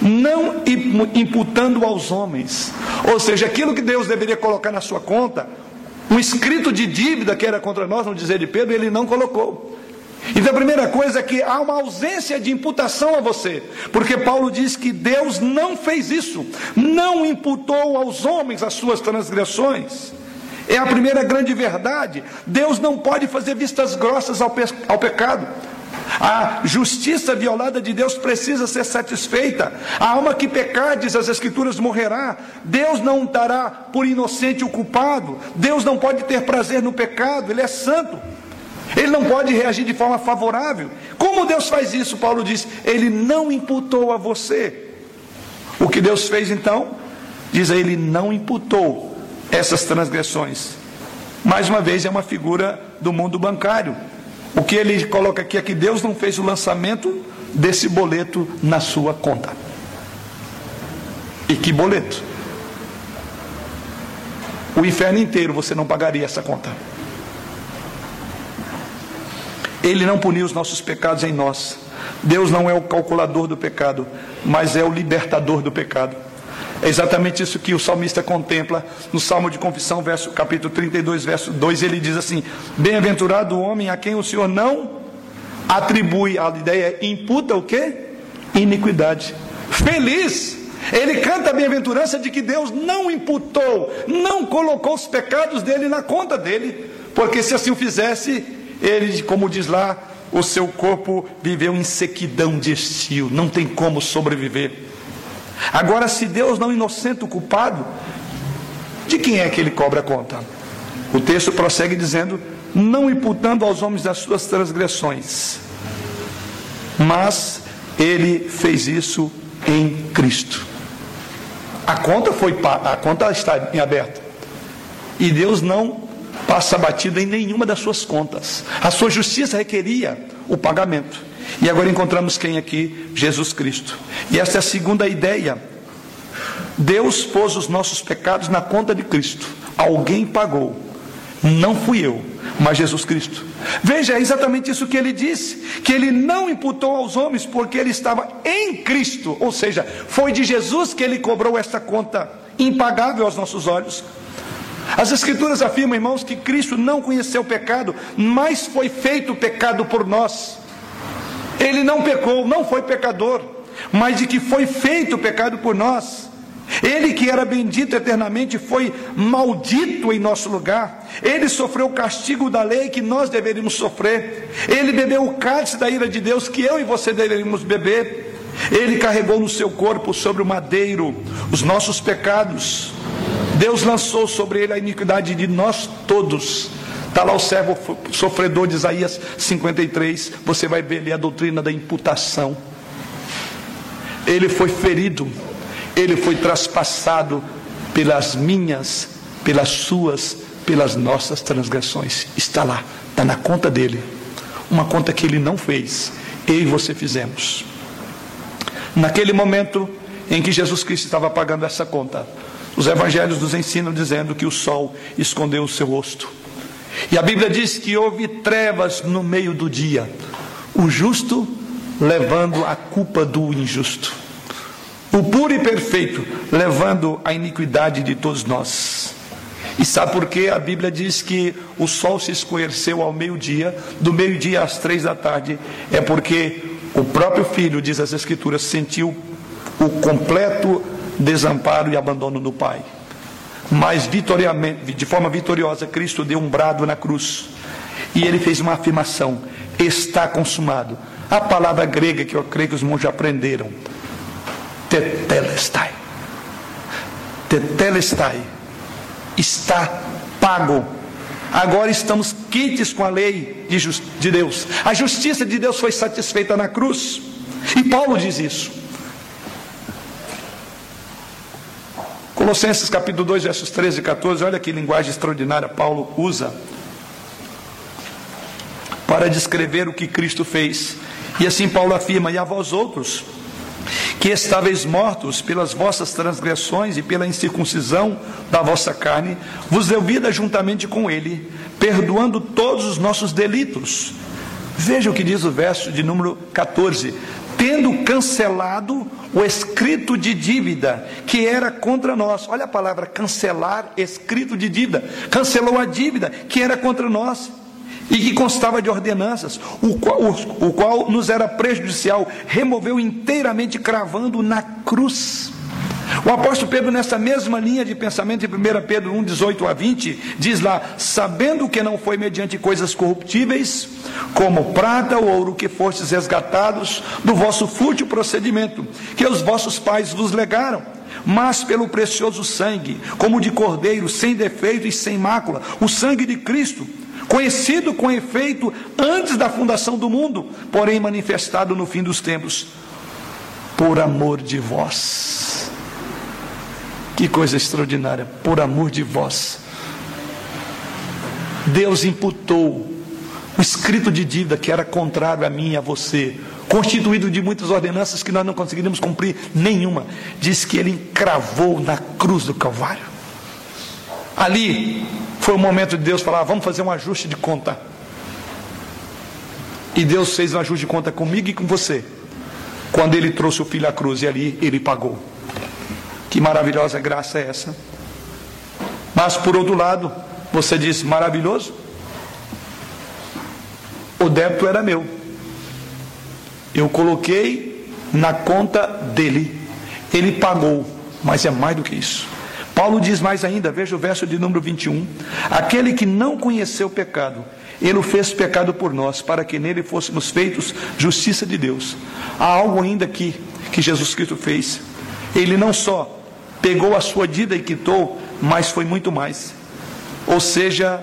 Não imputando aos homens, ou seja, aquilo que Deus deveria colocar na sua conta, um escrito de dívida que era contra nós, no dizer de Pedro, ele não colocou. Então a primeira coisa é que há uma ausência de imputação a você, porque Paulo diz que Deus não fez isso, não imputou aos homens as suas transgressões. É a primeira grande verdade. Deus não pode fazer vistas grossas ao, pe ao pecado. A justiça violada de Deus precisa ser satisfeita. A alma que pecar, diz as Escrituras, morrerá. Deus não dará por inocente o culpado. Deus não pode ter prazer no pecado, Ele é santo. Ele não pode reagir de forma favorável. Como Deus faz isso? Paulo diz: Ele não imputou a você. O que Deus fez então? Diz ele: não imputou essas transgressões. Mais uma vez, é uma figura do mundo bancário. O que ele coloca aqui é que Deus não fez o lançamento desse boleto na sua conta. E que boleto? o inferno inteiro você não pagaria essa conta. Ele não puniu os nossos pecados em nós. Deus não é o calculador do pecado, mas é o libertador do pecado. É exatamente isso que o salmista contempla no Salmo de Confissão, verso, capítulo 32, verso 2. Ele diz assim: Bem-aventurado o homem a quem o Senhor não atribui, a ideia é imputa o que? Iniquidade. Feliz ele canta a bem-aventurança de que Deus não imputou, não colocou os pecados dele na conta dele, porque se assim o fizesse, ele, como diz lá, o seu corpo viveu em sequidão de estio, não tem como sobreviver. Agora, se Deus não inocenta o culpado, de quem é que ele cobra a conta? O texto prossegue dizendo: não imputando aos homens as suas transgressões, mas ele fez isso em Cristo. A conta foi a conta está em aberto. E Deus não passa batido em nenhuma das suas contas. A sua justiça requeria o pagamento. E agora encontramos quem aqui? Jesus Cristo. E essa é a segunda ideia. Deus pôs os nossos pecados na conta de Cristo. Alguém pagou. Não fui eu, mas Jesus Cristo. Veja, é exatamente isso que ele disse: que ele não imputou aos homens porque ele estava em Cristo, ou seja, foi de Jesus que ele cobrou esta conta impagável aos nossos olhos. As Escrituras afirmam, irmãos, que Cristo não conheceu o pecado, mas foi feito pecado por nós. Ele não pecou, não foi pecador, mas de que foi feito pecado por nós. Ele que era bendito eternamente foi maldito em nosso lugar. Ele sofreu o castigo da lei que nós deveríamos sofrer. Ele bebeu o cálice da ira de Deus que eu e você deveríamos beber. Ele carregou no seu corpo sobre o madeiro os nossos pecados. Deus lançou sobre ele a iniquidade de nós todos. Está lá o servo sofredor de Isaías 53. Você vai ver ali a doutrina da imputação. Ele foi ferido ele foi traspassado pelas minhas, pelas suas, pelas nossas transgressões. Está lá, está na conta dele. Uma conta que ele não fez, eu e você fizemos. Naquele momento em que Jesus Cristo estava pagando essa conta, os evangelhos nos ensinam dizendo que o sol escondeu o seu rosto. E a Bíblia diz que houve trevas no meio do dia, o justo levando a culpa do injusto o puro e perfeito, levando a iniquidade de todos nós. E sabe por quê? A Bíblia diz que o sol se escureceu ao meio-dia, do meio-dia às três da tarde, é porque o próprio filho, diz as Escrituras, sentiu o completo desamparo e abandono do Pai. Mas de forma vitoriosa, Cristo deu um brado na cruz e ele fez uma afirmação: está consumado. A palavra grega que eu creio que os monges aprenderam tetelestai. Tetelestai. Está pago. Agora estamos quites com a lei de, de Deus. A justiça de Deus foi satisfeita na cruz. E Paulo diz isso. Colossenses capítulo 2, versos 13 e 14, olha que linguagem extraordinária Paulo usa para descrever o que Cristo fez. E assim Paulo afirma: E a vós outros, que estáveis mortos pelas vossas transgressões e pela incircuncisão da vossa carne, vos deu vida juntamente com ele, perdoando todos os nossos delitos. Veja o que diz o verso de número 14: tendo cancelado o escrito de dívida que era contra nós. Olha a palavra cancelar, escrito de dívida. Cancelou a dívida que era contra nós e que constava de ordenanças, o qual, o, o qual nos era prejudicial, removeu inteiramente, cravando na cruz. O apóstolo Pedro, nessa mesma linha de pensamento, em 1 Pedro 1, 18 a 20, diz lá: Sabendo que não foi mediante coisas corruptíveis, como prata ou ouro, que fostes resgatados do vosso fútil procedimento, que os vossos pais vos legaram, mas pelo precioso sangue, como de cordeiro, sem defeito e sem mácula, o sangue de Cristo conhecido com efeito antes da fundação do mundo, porém manifestado no fim dos tempos, por amor de vós. Que coisa extraordinária, por amor de vós. Deus imputou o escrito de dívida que era contrário a mim e a você, constituído de muitas ordenanças que nós não conseguiríamos cumprir nenhuma. Diz que ele encravou na cruz do Calvário. Ali foi o momento de Deus falar: vamos fazer um ajuste de conta. E Deus fez um ajuste de conta comigo e com você. Quando Ele trouxe o filho à cruz e ali Ele pagou. Que maravilhosa graça é essa. Mas por outro lado, você diz: maravilhoso. O débito era meu. Eu coloquei na conta dele. Ele pagou, mas é mais do que isso. Paulo diz mais ainda, veja o verso de número 21. Aquele que não conheceu pecado, ele o fez pecado por nós, para que nele fôssemos feitos justiça de Deus. Há algo ainda aqui que Jesus Cristo fez. Ele não só pegou a sua dívida e quitou, mas foi muito mais. Ou seja,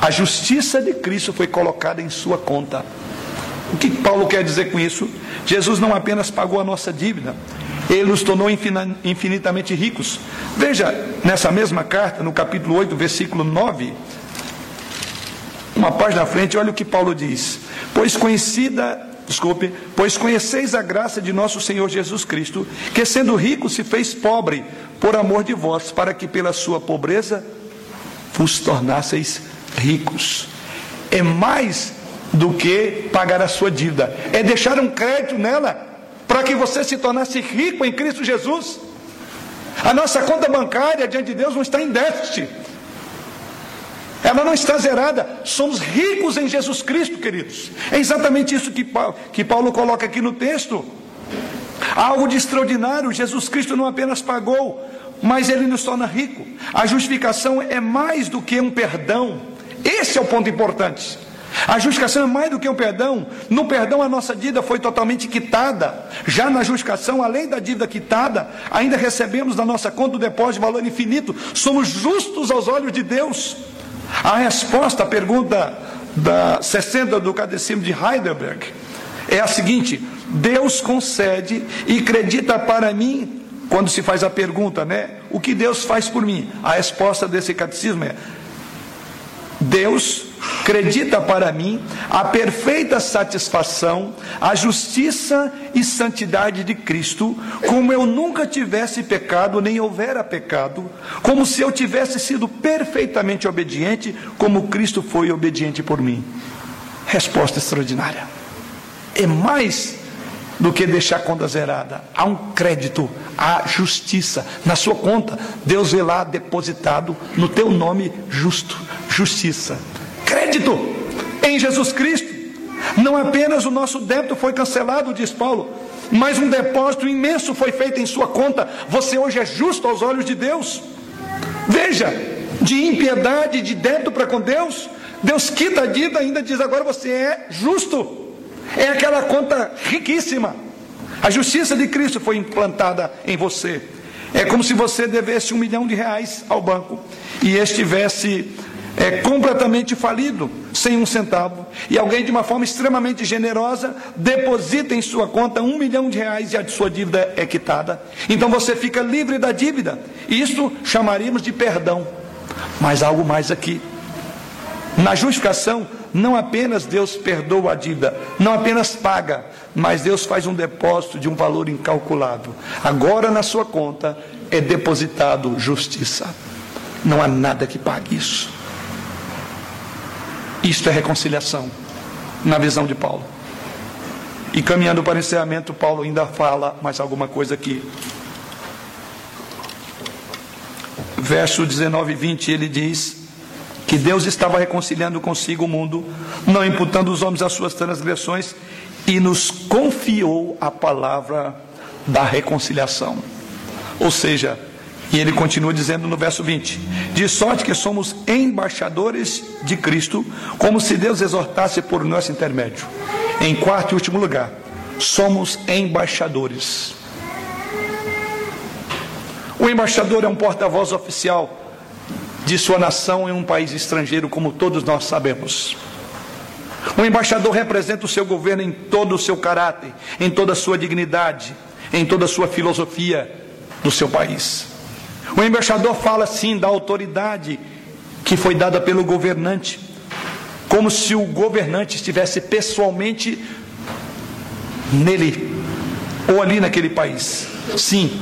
a justiça de Cristo foi colocada em sua conta. O que Paulo quer dizer com isso? Jesus não apenas pagou a nossa dívida, ele nos tornou infinitamente ricos. Veja, nessa mesma carta, no capítulo 8, versículo 9, uma página à frente, olha o que Paulo diz: Pois conhecida, desculpe, pois conheceis a graça de nosso Senhor Jesus Cristo, que sendo rico se fez pobre por amor de vós, para que pela sua pobreza vos tornasseis ricos. É mais do que pagar a sua dívida, é deixar um crédito nela, para que você se tornasse rico em Cristo Jesus. A nossa conta bancária diante de Deus não está em déficit, ela não está zerada, somos ricos em Jesus Cristo, queridos. É exatamente isso que Paulo, que Paulo coloca aqui no texto. Algo de extraordinário, Jesus Cristo não apenas pagou, mas ele nos torna rico. A justificação é mais do que um perdão. Esse é o ponto importante. A justificação é mais do que um perdão. No perdão, a nossa dívida foi totalmente quitada. Já na justificação, além da dívida quitada, ainda recebemos da nossa conta o depósito de valor infinito. Somos justos aos olhos de Deus. A resposta à pergunta da 60 do Catecismo de Heidelberg é a seguinte: Deus concede e acredita para mim, quando se faz a pergunta, né? O que Deus faz por mim? A resposta desse catecismo é: Deus acredita para mim a perfeita satisfação, a justiça e santidade de Cristo, como eu nunca tivesse pecado, nem houvera pecado, como se eu tivesse sido perfeitamente obediente, como Cristo foi obediente por mim. Resposta extraordinária. É mais do que deixar a conta zerada. Há um crédito, há justiça na sua conta. Deus vê lá depositado no teu nome justo, justiça. Crédito em Jesus Cristo. Não apenas o nosso débito foi cancelado, diz Paulo, mas um depósito imenso foi feito em sua conta. Você hoje é justo aos olhos de Deus. Veja, de impiedade, de débito para com Deus, Deus quita a dívida, ainda diz agora você é justo. É aquela conta riquíssima. A justiça de Cristo foi implantada em você. É como se você devesse um milhão de reais ao banco e estivesse é, completamente falido, sem um centavo, e alguém de uma forma extremamente generosa deposita em sua conta um milhão de reais e a sua dívida é quitada. Então você fica livre da dívida. Isso chamaríamos de perdão. Mas algo mais aqui. Na justificação, não apenas Deus perdoa a dívida, não apenas paga, mas Deus faz um depósito de um valor incalculável. Agora na sua conta é depositado justiça. Não há nada que pague isso. Isto é reconciliação, na visão de Paulo. E caminhando para o encerramento, Paulo ainda fala mais alguma coisa aqui. Verso 19 e 20, ele diz: que Deus estava reconciliando consigo o mundo, não imputando os homens as suas transgressões, e nos confiou a palavra da reconciliação. Ou seja, e ele continua dizendo no verso 20: De sorte que somos embaixadores de Cristo, como se Deus exortasse por nosso intermédio. Em quarto e último lugar, somos embaixadores. O embaixador é um porta-voz oficial de sua nação em um país estrangeiro, como todos nós sabemos. O embaixador representa o seu governo em todo o seu caráter, em toda a sua dignidade, em toda a sua filosofia do seu país. O embaixador fala sim da autoridade que foi dada pelo governante, como se o governante estivesse pessoalmente nele ou ali naquele país. Sim,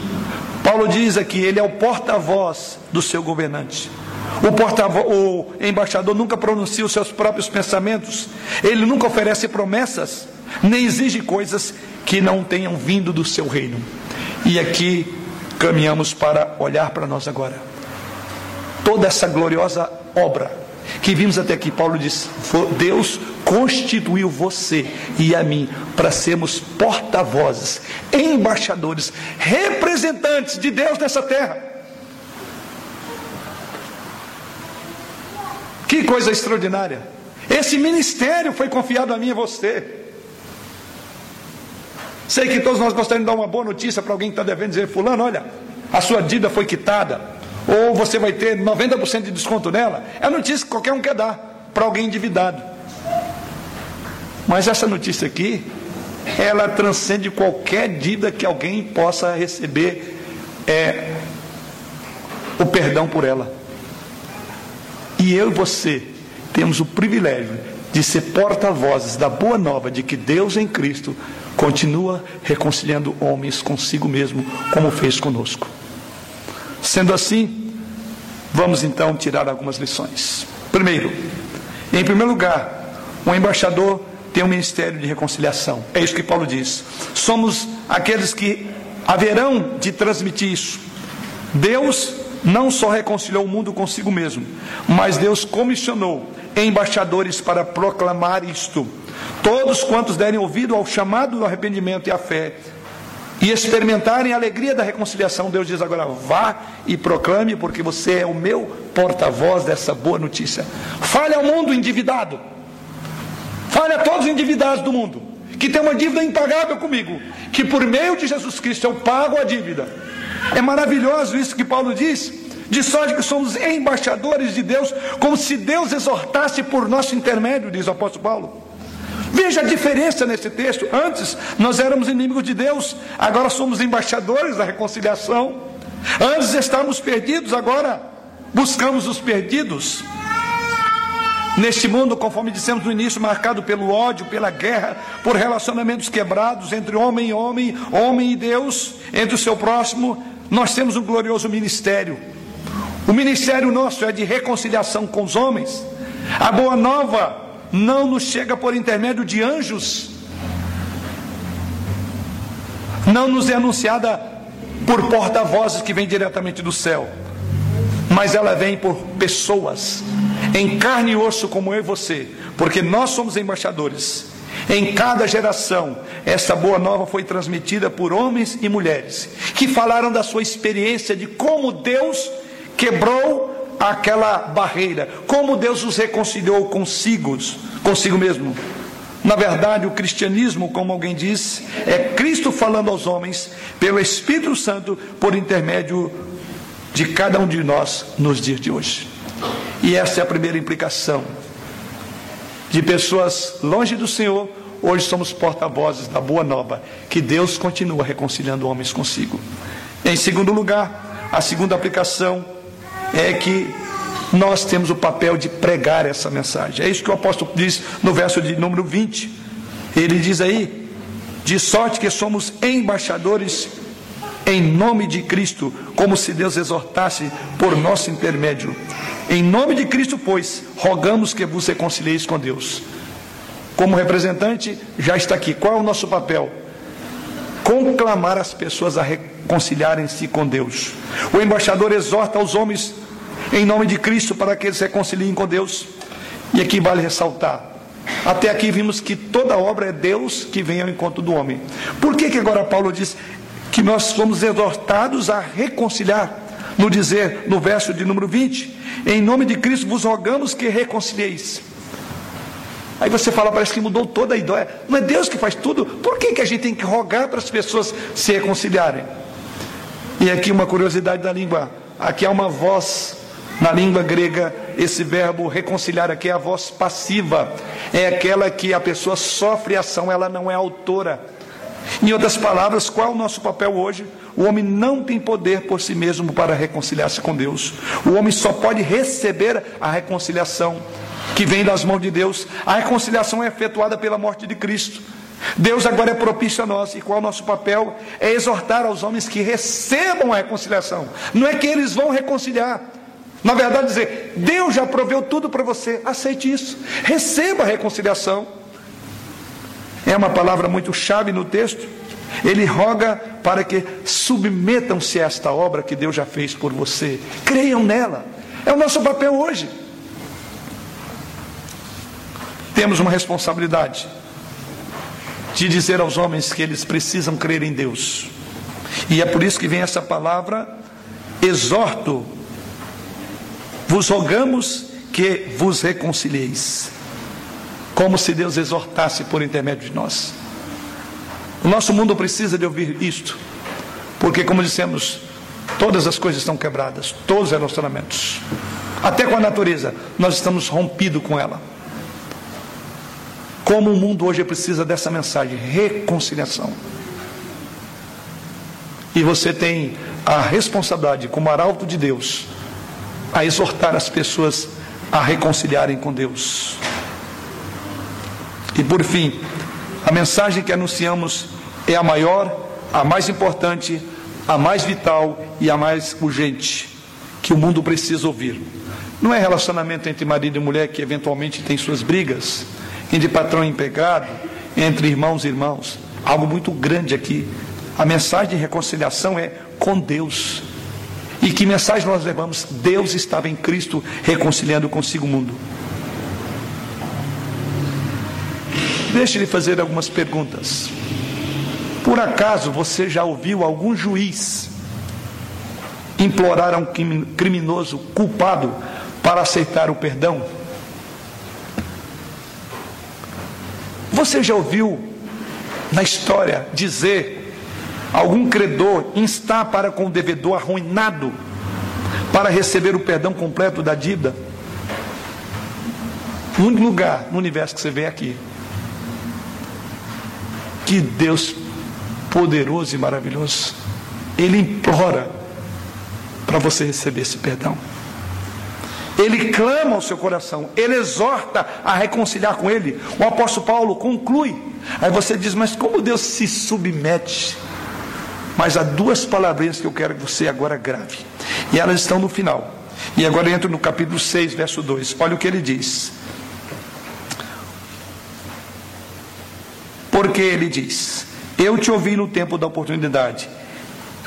Paulo diz aqui, ele é o porta-voz do seu governante. O, porta o embaixador nunca pronuncia os seus próprios pensamentos, ele nunca oferece promessas, nem exige coisas que não tenham vindo do seu reino. E aqui caminhamos para olhar para nós agora. Toda essa gloriosa obra que vimos até aqui, Paulo diz: Deus constituiu você e a mim para sermos porta-vozes, embaixadores, representantes de Deus nessa terra. Que coisa extraordinária! Esse ministério foi confiado a mim e a você. Sei que todos nós gostaríamos de dar uma boa notícia para alguém que está devendo, dizer: Fulano, olha, a sua dívida foi quitada ou você vai ter 90% de desconto nela. É a notícia que qualquer um quer dar para alguém endividado. Mas essa notícia aqui, ela transcende qualquer dívida que alguém possa receber é, o perdão por ela. E eu e você temos o privilégio de ser porta-vozes da boa nova de que Deus em Cristo continua reconciliando homens consigo mesmo, como fez conosco. Sendo assim, vamos então tirar algumas lições. Primeiro, em primeiro lugar, o embaixador tem um ministério de reconciliação. É isso que Paulo diz. Somos aqueles que haverão de transmitir isso. Deus não só reconciliou o mundo consigo mesmo, mas Deus comissionou embaixadores para proclamar isto. Todos quantos derem ouvido ao chamado do arrependimento e à fé e experimentarem a alegria da reconciliação, Deus diz agora: vá e proclame, porque você é o meu porta-voz dessa boa notícia. Fale ao mundo endividado, fale a todos os endividados do mundo, que tem uma dívida impagável comigo, que por meio de Jesus Cristo eu pago a dívida. É maravilhoso isso que Paulo diz, de sorte que somos embaixadores de Deus, como se Deus exortasse por nosso intermédio, diz o apóstolo Paulo. Veja a diferença nesse texto. Antes nós éramos inimigos de Deus, agora somos embaixadores da reconciliação. Antes estávamos perdidos, agora buscamos os perdidos. Neste mundo, conforme dissemos no início, marcado pelo ódio, pela guerra, por relacionamentos quebrados entre homem e homem, homem e Deus, entre o seu próximo, nós temos um glorioso ministério. O ministério nosso é de reconciliação com os homens. A boa nova não nos chega por intermédio de anjos, não nos é anunciada por porta-vozes que vem diretamente do céu, mas ela vem por pessoas, em carne e osso como eu e você, porque nós somos embaixadores. Em cada geração, essa boa nova foi transmitida por homens e mulheres que falaram da sua experiência de como Deus quebrou aquela barreira, como Deus os reconciliou consigo, consigo mesmo. Na verdade, o cristianismo, como alguém disse, é Cristo falando aos homens pelo Espírito Santo por intermédio de cada um de nós nos dias de hoje. E essa é a primeira implicação. De pessoas longe do Senhor, hoje somos porta-vozes da boa nova, que Deus continua reconciliando homens consigo. Em segundo lugar, a segunda aplicação é que nós temos o papel de pregar essa mensagem. É isso que o apóstolo diz no verso de número 20. Ele diz aí: de sorte que somos embaixadores em nome de Cristo, como se Deus exortasse por nosso intermédio. Em nome de Cristo, pois, rogamos que vos reconcilieis com Deus. Como representante, já está aqui. Qual é o nosso papel? Conclamar as pessoas a reconciliarem-se com Deus. O embaixador exorta aos homens em nome de Cristo para que eles se reconciliem com Deus. E aqui vale ressaltar: até aqui vimos que toda obra é Deus que vem ao encontro do homem. Por que, que agora Paulo diz que nós somos exortados a reconciliar? No dizer, no verso de número 20, em nome de Cristo vos rogamos que reconcilieis. Aí você fala, parece que mudou toda a ideia. Não é Deus que faz tudo? Por que, que a gente tem que rogar para as pessoas se reconciliarem? E aqui uma curiosidade da língua. Aqui há uma voz na língua grega, esse verbo reconciliar aqui é a voz passiva, é aquela que a pessoa sofre ação, ela não é autora. Em outras palavras, qual é o nosso papel hoje? O homem não tem poder por si mesmo para reconciliar-se com Deus. O homem só pode receber a reconciliação que vem das mãos de Deus. A reconciliação é efetuada pela morte de Cristo. Deus agora é propício a nós, e qual é o nosso papel? É exortar aos homens que recebam a reconciliação. Não é que eles vão reconciliar, Na verdade, dizer, Deus já proveu tudo para você, aceite isso, receba a reconciliação. É uma palavra muito chave no texto. Ele roga para que submetam-se a esta obra que Deus já fez por você, creiam nela. É o nosso papel hoje. Temos uma responsabilidade de dizer aos homens que eles precisam crer em Deus. E é por isso que vem essa palavra: exorto, vos rogamos que vos reconcilieis. Como se Deus exortasse por intermédio de nós. O nosso mundo precisa de ouvir isto, porque, como dissemos, todas as coisas estão quebradas, todos os relacionamentos, até com a natureza, nós estamos rompidos com ela. Como o mundo hoje precisa dessa mensagem, reconciliação. E você tem a responsabilidade, como arauto de Deus, a exortar as pessoas a reconciliarem com Deus. E por fim, a mensagem que anunciamos é a maior, a mais importante, a mais vital e a mais urgente que o mundo precisa ouvir. Não é relacionamento entre marido e mulher que eventualmente tem suas brigas, entre patrão e empregado, entre irmãos e irmãos. Algo muito grande aqui. A mensagem de reconciliação é com Deus. E que mensagem nós levamos? Deus estava em Cristo reconciliando consigo o mundo. Deixe-lhe fazer algumas perguntas. Por acaso você já ouviu algum juiz implorar a um criminoso culpado para aceitar o perdão? Você já ouviu na história dizer algum credor instar para com o devedor arruinado para receber o perdão completo da dívida? Único lugar no universo que você vê aqui. Que Deus poderoso e maravilhoso, Ele implora para você receber esse perdão. Ele clama ao seu coração, ele exorta a reconciliar com ele. O apóstolo Paulo conclui. Aí você diz, mas como Deus se submete? Mas há duas palavrinhas que eu quero que você agora grave. E elas estão no final. E agora entro no capítulo 6, verso 2. Olha o que ele diz. Porque ele diz: Eu te ouvi no tempo da oportunidade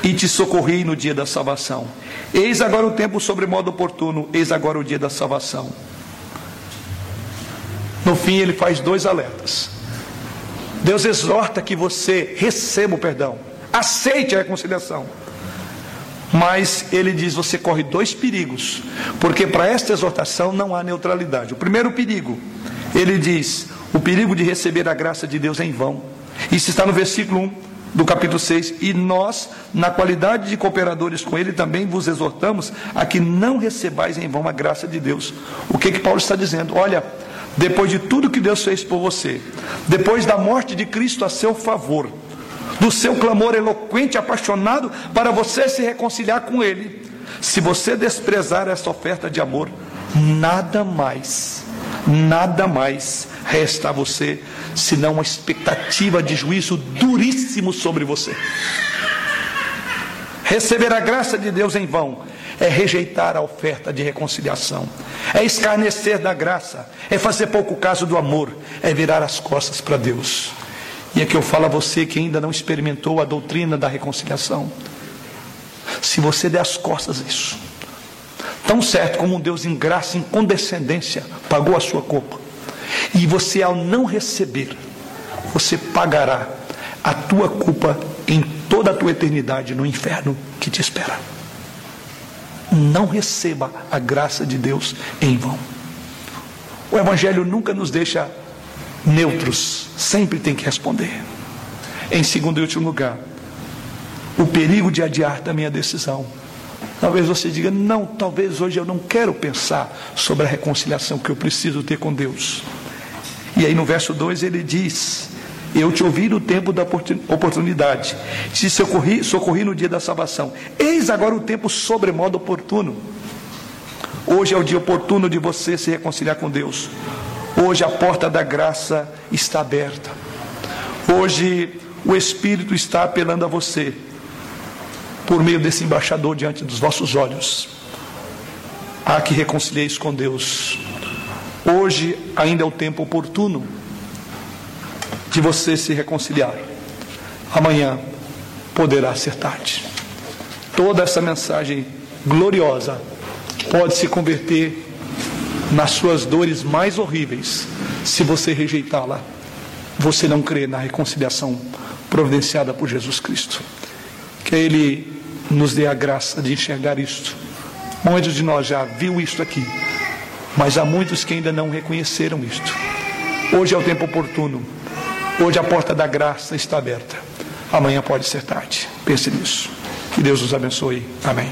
e te socorri no dia da salvação. Eis agora o tempo sobre modo oportuno, eis agora o dia da salvação. No fim, ele faz dois alertas. Deus exorta que você receba o perdão, aceite a reconciliação. Mas ele diz: você corre dois perigos, porque para esta exortação não há neutralidade. O primeiro perigo, ele diz: o perigo de receber a graça de Deus em vão. Isso está no versículo 1 do capítulo 6, e nós, na qualidade de cooperadores com ele, também vos exortamos a que não recebais em vão a graça de Deus. O que que Paulo está dizendo? Olha, depois de tudo que Deus fez por você, depois da morte de Cristo a seu favor, do seu clamor eloquente, apaixonado para você se reconciliar com ele, se você desprezar essa oferta de amor, nada mais, nada mais resta a você senão uma expectativa de juízo duríssimo sobre você. Receber a graça de Deus em vão é rejeitar a oferta de reconciliação, é escarnecer da graça, é fazer pouco caso do amor, é virar as costas para Deus. E é que eu falo a você que ainda não experimentou a doutrina da reconciliação. Se você der as costas a isso, tão certo como um Deus em graça, em condescendência, pagou a sua culpa, e você, ao não receber, você pagará a tua culpa em toda a tua eternidade no inferno que te espera. Não receba a graça de Deus em vão. O Evangelho nunca nos deixa neutros, sempre tem que responder. Em segundo e último lugar, o perigo de adiar também a decisão. Talvez você diga, não, talvez hoje eu não quero pensar sobre a reconciliação que eu preciso ter com Deus. E aí no verso 2 ele diz: Eu te ouvi no tempo da oportunidade, te socorri, socorri no dia da salvação. Eis agora o tempo sobremodo oportuno. Hoje é o dia oportuno de você se reconciliar com Deus. Hoje a porta da graça está aberta. Hoje o Espírito está apelando a você por meio desse embaixador diante dos vossos olhos. Há que reconcilieis com Deus. Hoje ainda é o tempo oportuno de você se reconciliar. Amanhã poderá ser tarde. Toda essa mensagem gloriosa pode se converter nas suas dores mais horríveis se você rejeitá-la. Você não crê na reconciliação providenciada por Jesus Cristo. Que Ele nos dê a graça de enxergar isto. Muitos de nós já viu isto aqui, mas há muitos que ainda não reconheceram isto. Hoje é o tempo oportuno. Hoje a porta da graça está aberta. Amanhã pode ser tarde. Pense nisso. Que Deus nos abençoe. Amém.